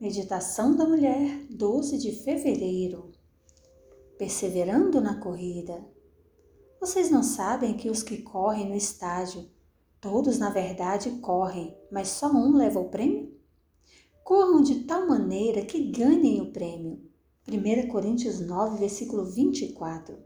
Meditação da Mulher, 12 de fevereiro. Perseverando na corrida. Vocês não sabem que os que correm no estádio, todos na verdade correm, mas só um leva o prêmio? Corram de tal maneira que ganhem o prêmio. 1 Coríntios 9, versículo 24.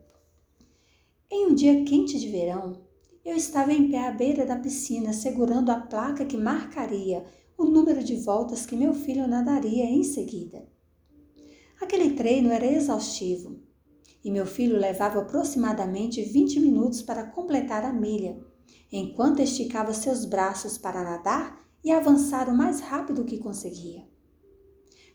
Em um dia quente de verão, eu estava em pé à beira da piscina, segurando a placa que marcaria o número de voltas que meu filho nadaria em seguida. Aquele treino era exaustivo e meu filho levava aproximadamente 20 minutos para completar a milha, enquanto esticava seus braços para nadar e avançar o mais rápido que conseguia.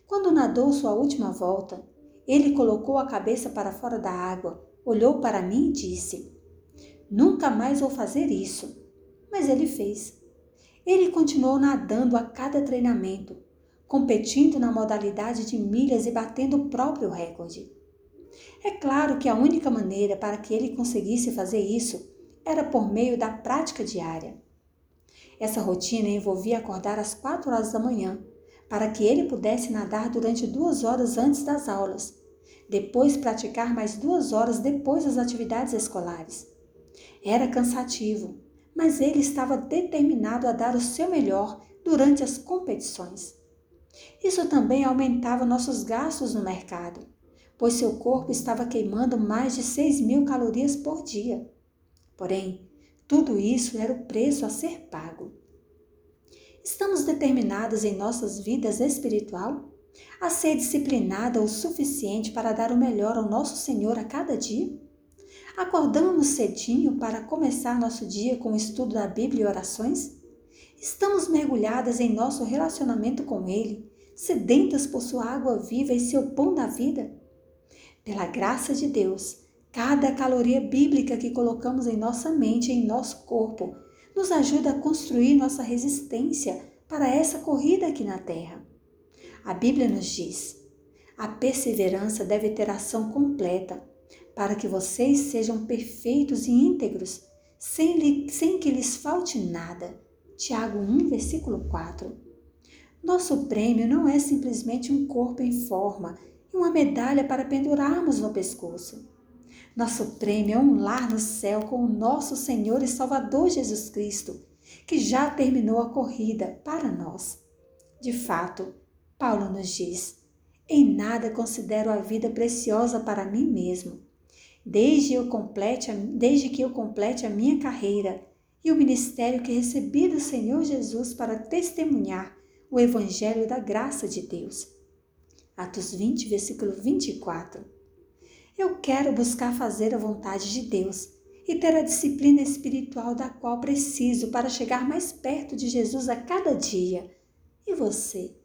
Quando nadou sua última volta, ele colocou a cabeça para fora da água, olhou para mim e disse: Nunca mais vou fazer isso. Mas ele fez. Ele continuou nadando a cada treinamento, competindo na modalidade de milhas e batendo o próprio recorde. É claro que a única maneira para que ele conseguisse fazer isso era por meio da prática diária. Essa rotina envolvia acordar às quatro horas da manhã, para que ele pudesse nadar durante duas horas antes das aulas, depois praticar mais duas horas depois das atividades escolares. Era cansativo, mas ele estava determinado a dar o seu melhor durante as competições. Isso também aumentava nossos gastos no mercado, pois seu corpo estava queimando mais de 6 mil calorias por dia. Porém, tudo isso era o preço a ser pago. Estamos determinados em nossas vidas espiritual a ser disciplinada o suficiente para dar o melhor ao nosso Senhor a cada dia? Acordamos cedinho para começar nosso dia com o estudo da Bíblia e orações? Estamos mergulhadas em nosso relacionamento com Ele, sedentas por sua água viva e seu pão da vida? Pela graça de Deus, cada caloria bíblica que colocamos em nossa mente e em nosso corpo nos ajuda a construir nossa resistência para essa corrida aqui na Terra. A Bíblia nos diz: a perseverança deve ter ação completa para que vocês sejam perfeitos e íntegros, sem, lhe, sem que lhes falte nada. Tiago 1, versículo 4. Nosso prêmio não é simplesmente um corpo em forma e uma medalha para pendurarmos no pescoço. Nosso prêmio é um lar no céu com o nosso Senhor e Salvador Jesus Cristo, que já terminou a corrida para nós. De fato, Paulo nos diz: Em nada considero a vida preciosa para mim mesmo desde, eu complete, desde que eu complete a minha carreira e o ministério que recebi do Senhor Jesus para testemunhar o Evangelho da graça de Deus. Atos 20, versículo 24. Eu quero buscar fazer a vontade de Deus e ter a disciplina espiritual da qual preciso para chegar mais perto de Jesus a cada dia. E você?